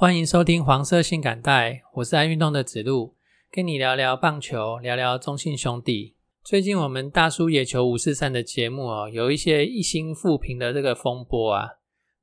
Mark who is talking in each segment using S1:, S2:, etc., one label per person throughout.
S1: 欢迎收听黄色性感带，我是爱运动的子路，跟你聊聊棒球，聊聊中信兄弟。最近我们大叔野球五四三的节目哦，有一些一心复评的这个风波啊，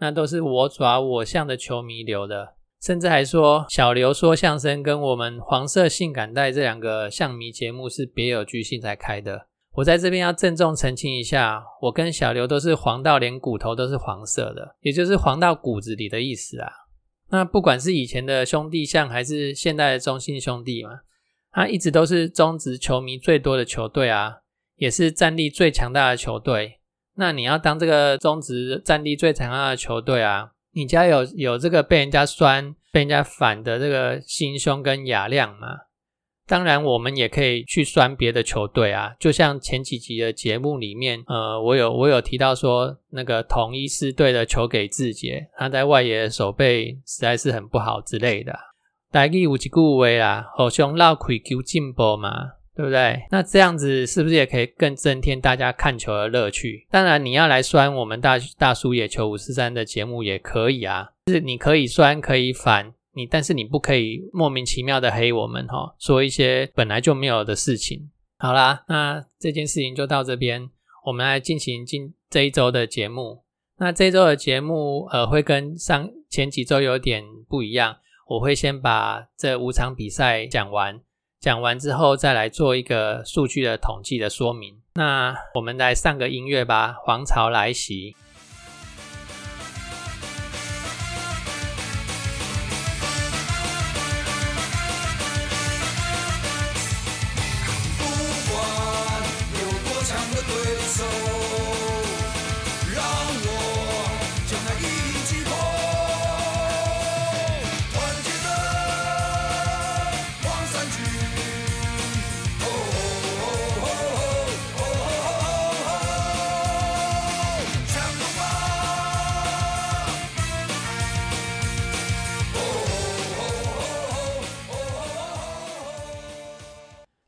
S1: 那都是我爪我相的球迷留的，甚至还说小刘说相声跟我们黄色性感带这两个相迷节目是别有居心才开的。我在这边要郑重澄清一下，我跟小刘都是黄到连骨头都是黄色的，也就是黄到骨子里的意思啊。那不管是以前的兄弟象，还是现在的中信兄弟嘛，他一直都是中职球迷最多的球队啊，也是战力最强大的球队。那你要当这个中职战力最强大的球队啊，你家有有这个被人家酸、被人家反的这个心胸跟雅量吗？当然，我们也可以去酸别的球队啊，就像前几集的节目里面，呃，我有我有提到说，那个统一狮队的球给志杰，他在外野守备实在是很不好之类的。大家有几句话啦，好像绕开求进步嘛，对不对？那这样子是不是也可以更增添大家看球的乐趣？当然，你要来酸我们大大叔野球五四三的节目也可以啊，是你可以酸，可以反。你但是你不可以莫名其妙的黑我们哈，说一些本来就没有的事情。好啦，那这件事情就到这边，我们来进行今这一周的节目。那这周的节目呃会跟上前几周有点不一样，我会先把这五场比赛讲完，讲完之后再来做一个数据的统计的说明。那我们来上个音乐吧，黄潮来袭。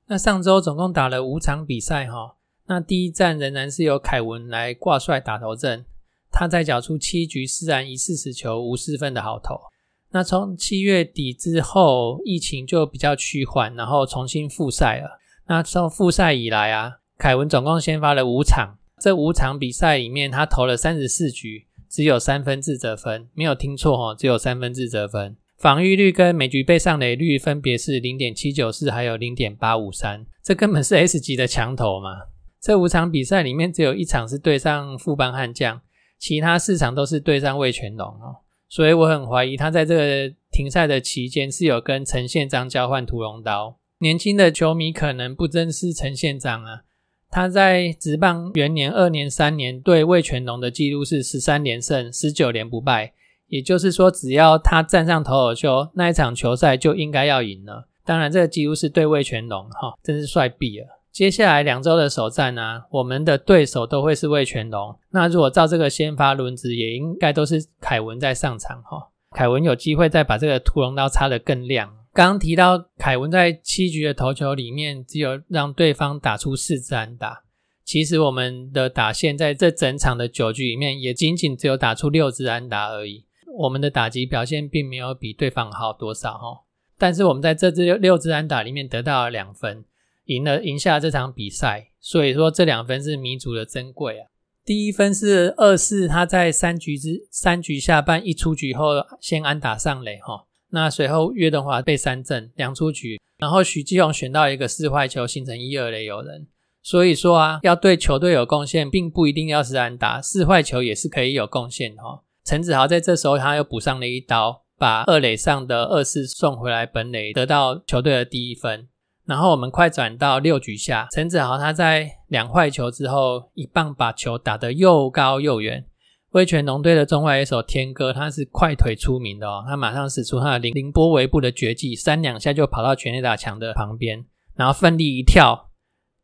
S1: 那上周总共打了五场比赛哈，那第一站仍然是由凯文来挂帅打头阵，他在缴出七局四安一四十球无失分的好投。那从七月底之后，疫情就比较趋缓，然后重新复赛了。那从复赛以来啊，凯文总共先发了五场，这五场比赛里面他投了三十四局，只有三分自责分，没有听错哦，只有三分自责分。防御率跟每局被上垒率分别是零点七九四，还有零点八五三，这根本是 S 级的强投嘛！这五场比赛里面只有一场是对上副班悍将，其他四场都是对上魏全龙哦，所以我很怀疑他在这个停赛的期间是有跟陈宪章交换屠龙刀。年轻的球迷可能不认识陈宪章啊，他在职棒元年、二年、三年对魏全龙的记录是十三连胜、十九连不败。也就是说，只要他站上投手球，那一场球赛就应该要赢了。当然，这个几乎是对魏全龙哈，真是帅毙了。接下来两周的首战呢，我们的对手都会是魏全龙。那如果照这个先发轮子，也应该都是凯文在上场哈。凯文有机会再把这个屠龙刀插得更亮。刚刚提到凯文在七局的投球里面，只有让对方打出四支安打。其实我们的打线在这整场的九局里面，也仅仅只有打出六支安打而已。我们的打击表现并没有比对方好多少哈，但是我们在这支六支安打里面得到了两分，赢了赢下这场比赛，所以说这两分是弥足的珍贵啊。第一分是二四，他在三局之三局下半一出局后先安打上垒哈，那随后岳东华被三振两出局，然后许继宏选到一个四坏球形成一二垒有人，所以说啊，要对球队有贡献，并不一定要是安打，四坏球也是可以有贡献哈。陈子豪在这时候，他又补上了一刀，把二垒上的二四送回来本垒，得到球队的第一分。然后我们快转到六局下，陈子豪他在两坏球之后，一棒把球打得又高又远。威权龙队的中外野手天哥，他是快腿出名的哦，他马上使出他的凌凌波微步的绝技，三两下就跑到全垒打墙的旁边，然后奋力一跳，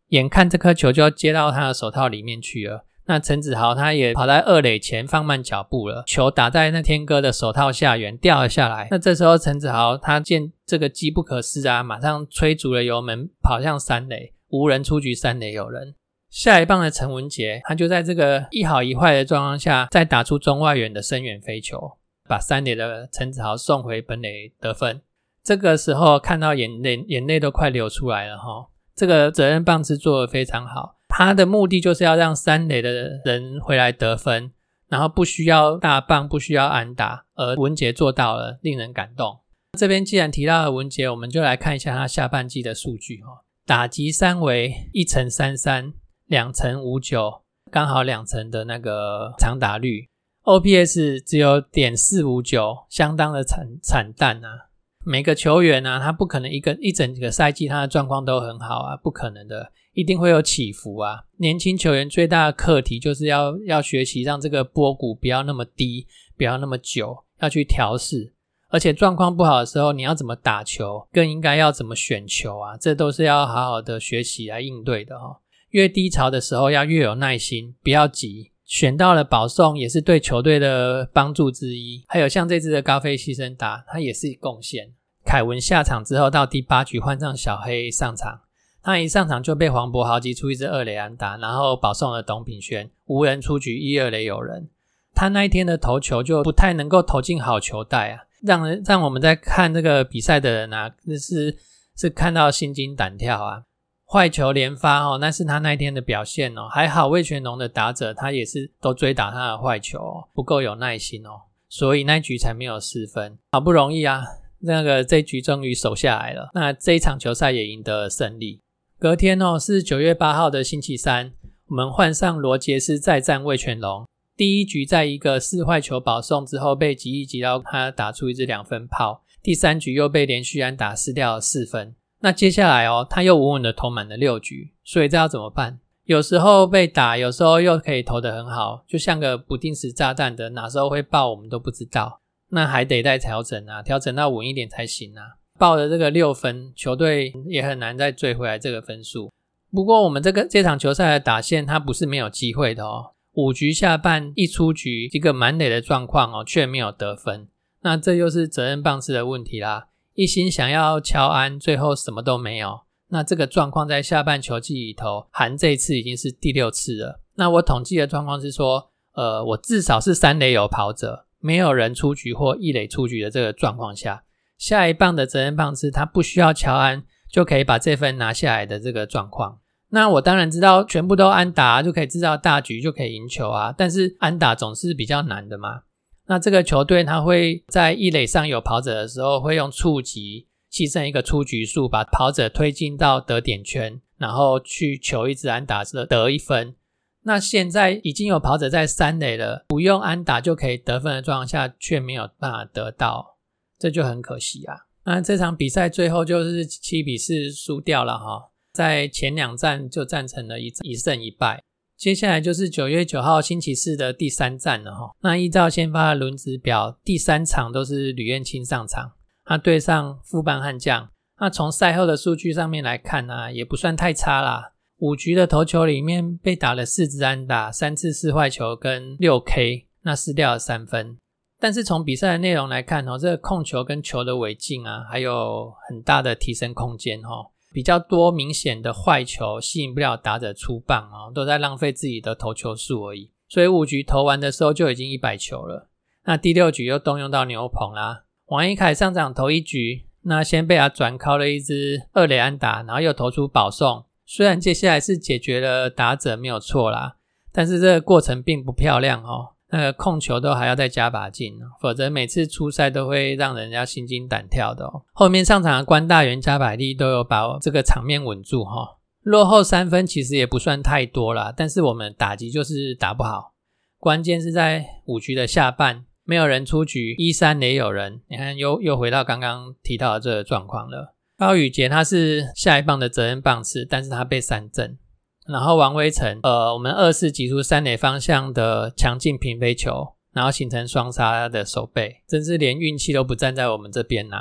S1: 眼看这颗球就要接到他的手套里面去了。那陈子豪他也跑在二垒前放慢脚步了，球打在那天哥的手套下缘掉了下来。那这时候陈子豪他见这个机不可失啊，马上吹足了油门跑向三垒，无人出局，三垒有人。下一棒的陈文杰他就在这个一好一坏的状况下，再打出中外远的深远飞球。把三垒的陈子豪送回本垒得分。这个时候看到眼泪眼泪都快流出来了哈。这个责任棒是做的非常好，他的目的就是要让三垒的人回来得分，然后不需要大棒，不需要安打，而文杰做到了，令人感动。这边既然提到了文杰，我们就来看一下他下半季的数据哈。打击三围一乘三三，两乘五九，刚好两成的那个长打率，OPS 只有点四五九，相当的惨惨淡啊。每个球员呢，他不可能一个一整个赛季他的状况都很好啊，不可能的，一定会有起伏啊。年轻球员最大的课题就是要要学习让这个波谷不要那么低，不要那么久，要去调试。而且状况不好的时候，你要怎么打球，更应该要怎么选球啊，这都是要好好的学习来应对的哈。越低潮的时候要越有耐心，不要急。选到了保送也是对球队的帮助之一，还有像这支的高飞牺牲打，他也是贡献。凯文下场之后，到第八局换上小黑上场，他一上场就被黄渤豪击出一支二垒安打，然后保送了董品轩，无人出局，一二垒有人。他那一天的投球就不太能够投进好球带啊，让人让我们在看这个比赛的人啊，是是看到心惊胆跳啊。坏球连发哦，那是他那一天的表现哦。还好魏全龙的打者他也是都追打他的坏球，哦不够有耐心哦，所以那局才没有失分。好不容易啊，那个这局终于守下来了。那这一场球赛也赢得了胜利。隔天哦，是九月八号的星期三，我们换上罗杰斯再战魏全龙。第一局在一个四坏球保送之后被极一击到，他打出一支两分炮。第三局又被连续安打失掉了四分。那接下来哦，他又稳稳的投满了六局，所以这要怎么办？有时候被打，有时候又可以投得很好，就像个不定时炸弹的，哪时候会爆我们都不知道。那还得再调整啊，调整到稳一点才行啊。爆的这个六分，球队也很难再追回来这个分数。不过我们这个这场球赛的打线，它不是没有机会的哦。五局下半一出局，一个满垒的状况哦，却没有得分。那这又是责任棒次的问题啦。一心想要乔安，最后什么都没有。那这个状况在下半球季里头，含这一次已经是第六次了。那我统计的状况是说，呃，我至少是三垒有跑者，没有人出局或一垒出局的这个状况下，下一棒的责任棒次他不需要乔安就可以把这分拿下来的这个状况。那我当然知道，全部都安打就可以制造大局，就可以赢球啊。但是安打总是比较难的嘛。那这个球队他会在一垒上有跑者的时候，会用触及牺牲一个出局数，把跑者推进到得点圈，然后去求一支安打得得一分。那现在已经有跑者在三垒了，不用安打就可以得分的状况下，却没有办法得到，这就很可惜啊。那这场比赛最后就是七比四输掉了哈，在前两战就战成了一一胜一败。接下来就是九月九号星期四的第三站了哈。那依照先发的轮值表，第三场都是吕彦青上场，他对上副班悍将。那从赛后的数据上面来看呢，也不算太差啦。五局的投球里面被打了四支安打，三次四坏球跟六 K，那失掉了三分。但是从比赛的内容来看哦，这个控球跟球的尾劲啊，还有很大的提升空间哈。比较多明显的坏球吸引不了打者出棒啊，都在浪费自己的投球数而已。所以五局投完的时候就已经一百球了。那第六局又动用到牛棚啦，王一凯上场投一局，那先被他转靠了一支二垒安打，然后又投出保送。虽然接下来是解决了打者没有错啦，但是这个过程并不漂亮哦。那个控球都还要再加把劲，否则每次出赛都会让人家心惊胆跳的哦。后面上场的关大元、加百利都有把这个场面稳住哈。落后三分其实也不算太多啦，但是我们打击就是打不好。关键是在五局的下半，没有人出局，一三也有人，你看又又回到刚刚提到的这个状况了。高宇杰他是下一棒的责任棒次，但是他被三振。然后王威成，呃，我们二次挤出三垒方向的强劲平飞球，然后形成双杀的手背，真是连运气都不站在我们这边呐。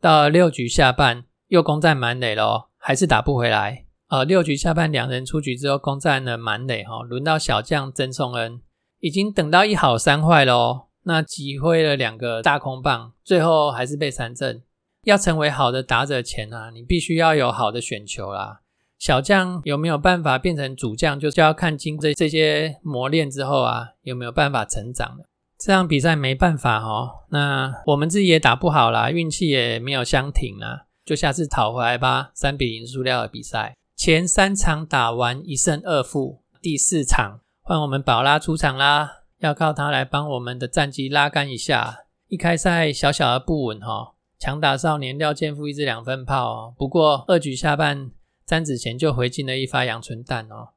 S1: 到六局下半又攻占满垒咯，还是打不回来。呃，六局下半两人出局之后攻占了满垒哈，轮到小将曾颂恩，已经等到一好三坏咯，那击挥了两个大空棒，最后还是被三振。要成为好的打者前啊，你必须要有好的选球啦。小将有没有办法变成主将，就就要看经这这些磨练之后啊，有没有办法成长了。这场比赛没办法哦，那我们自己也打不好啦，运气也没有相挺啦，就下次讨回来吧。三比零输掉的比赛，前三场打完一胜二负，第四场换我们宝拉出场啦，要靠他来帮我们的战绩拉杆一下。一开赛小小的不稳哈，强打少年廖健富一支两分炮哦，不过二局下半詹子贤就回进了一发阳春弹哦。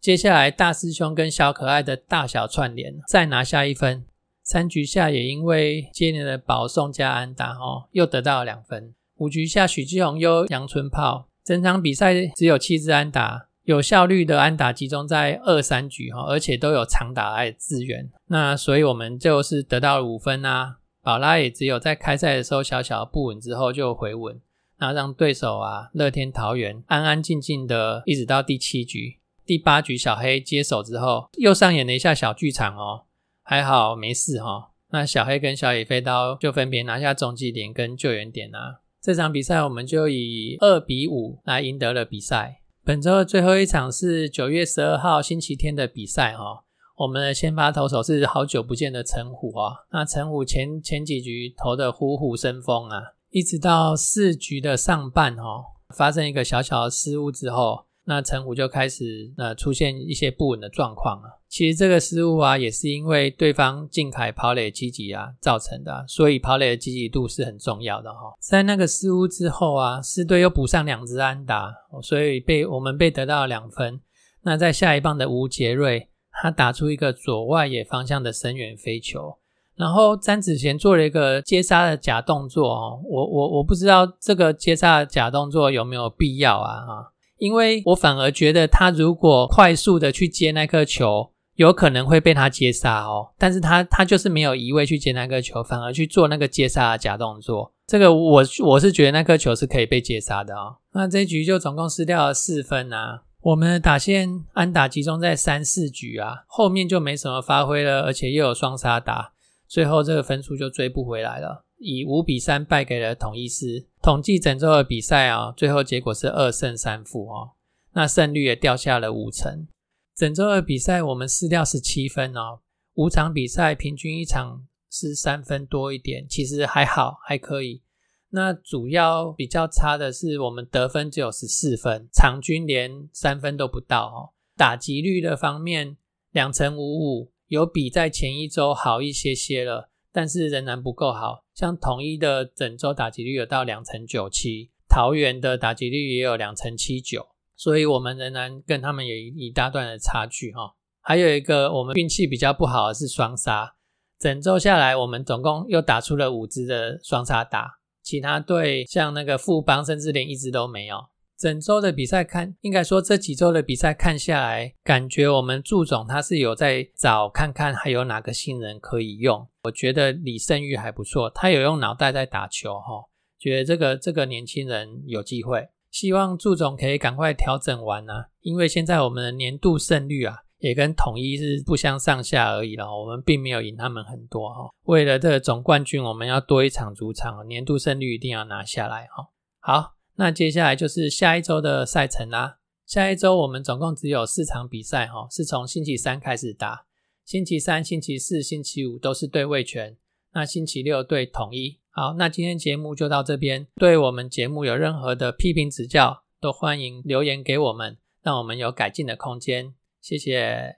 S1: 接下来大师兄跟小可爱的大小串联，再拿下一分。三局下也因为接连的保送加安打哦，又得到了两分。五局下许继宏又阳春炮，整场比赛只有七支安打，有效率的安打集中在二三局哈，而且都有长打来支援。那所以我们就是得到了五分啊。宝拉也只有在开赛的时候小小不稳之后就回稳，那让对手啊乐天桃园安安静静的一直到第七局、第八局小黑接手之后，又上演了一下小剧场哦。还好没事哈，那小黑跟小野飞刀就分别拿下中继点跟救援点啊。这场比赛我们就以二比五来赢得了比赛。本周的最后一场是九月十二号星期天的比赛哈。我们的先发投手是好久不见的陈虎啊。那陈虎前前几局投的虎虎生风啊，一直到四局的上半哦，发生一个小小的失误之后。那陈虎就开始呃出现一些不稳的状况啊。其实这个失误啊，也是因为对方近凯跑垒积极啊造成的，所以跑垒的积极度是很重要的哈。在那个失误之后啊，四队又补上两支安打，所以被我们被得到了两分。那在下一棒的吴杰瑞，他打出一个左外野方向的深远飞球，然后詹子贤做了一个接杀的假动作哦。我我我不知道这个接杀的假动作有没有必要啊哈。因为我反而觉得他如果快速的去接那颗球，有可能会被他接杀哦。但是他他就是没有移位去接那颗球，反而去做那个接杀的假动作。这个我我是觉得那颗球是可以被接杀的哦。那这一局就总共失掉了四分啊。我们的打线安打集中在三四局啊，后面就没什么发挥了，而且又有双杀打，最后这个分数就追不回来了。以五比三败给了统一师。统计整周的比赛啊，最后结果是二胜三负哦，那胜率也掉下了五成。整周的比赛我们失掉十七分哦，五场比赛平均一场是三分多一点，其实还好，还可以。那主要比较差的是我们得分只有十四分，场均连三分都不到哦。打击率的方面，两成五五，有比在前一周好一些些了。但是仍然不够好，像统一的整周打击率有到两成九七，桃园的打击率也有两成七九，所以我们仍然跟他们有一一大段的差距哈。还有一个我们运气比较不好的是双杀，整周下来我们总共又打出了五支的双杀打，其他队像那个富邦甚至连一支都没有。整周的比赛看，应该说这几周的比赛看下来，感觉我们祝总他是有在找看看还有哪个新人可以用。我觉得李胜玉还不错，他有用脑袋在打球哈，觉得这个这个年轻人有机会。希望祝总可以赶快调整完啊，因为现在我们的年度胜率啊，也跟统一是不相上下而已了，我们并没有赢他们很多哈。为了这个总冠军，我们要多一场主场，年度胜率一定要拿下来哈。好。那接下来就是下一周的赛程啦。下一周我们总共只有四场比赛，哈，是从星期三开始打。星期三、星期四、星期五都是对位权，那星期六对统一。好，那今天节目就到这边。对我们节目有任何的批评指教，都欢迎留言给我们，让我们有改进的空间。谢谢。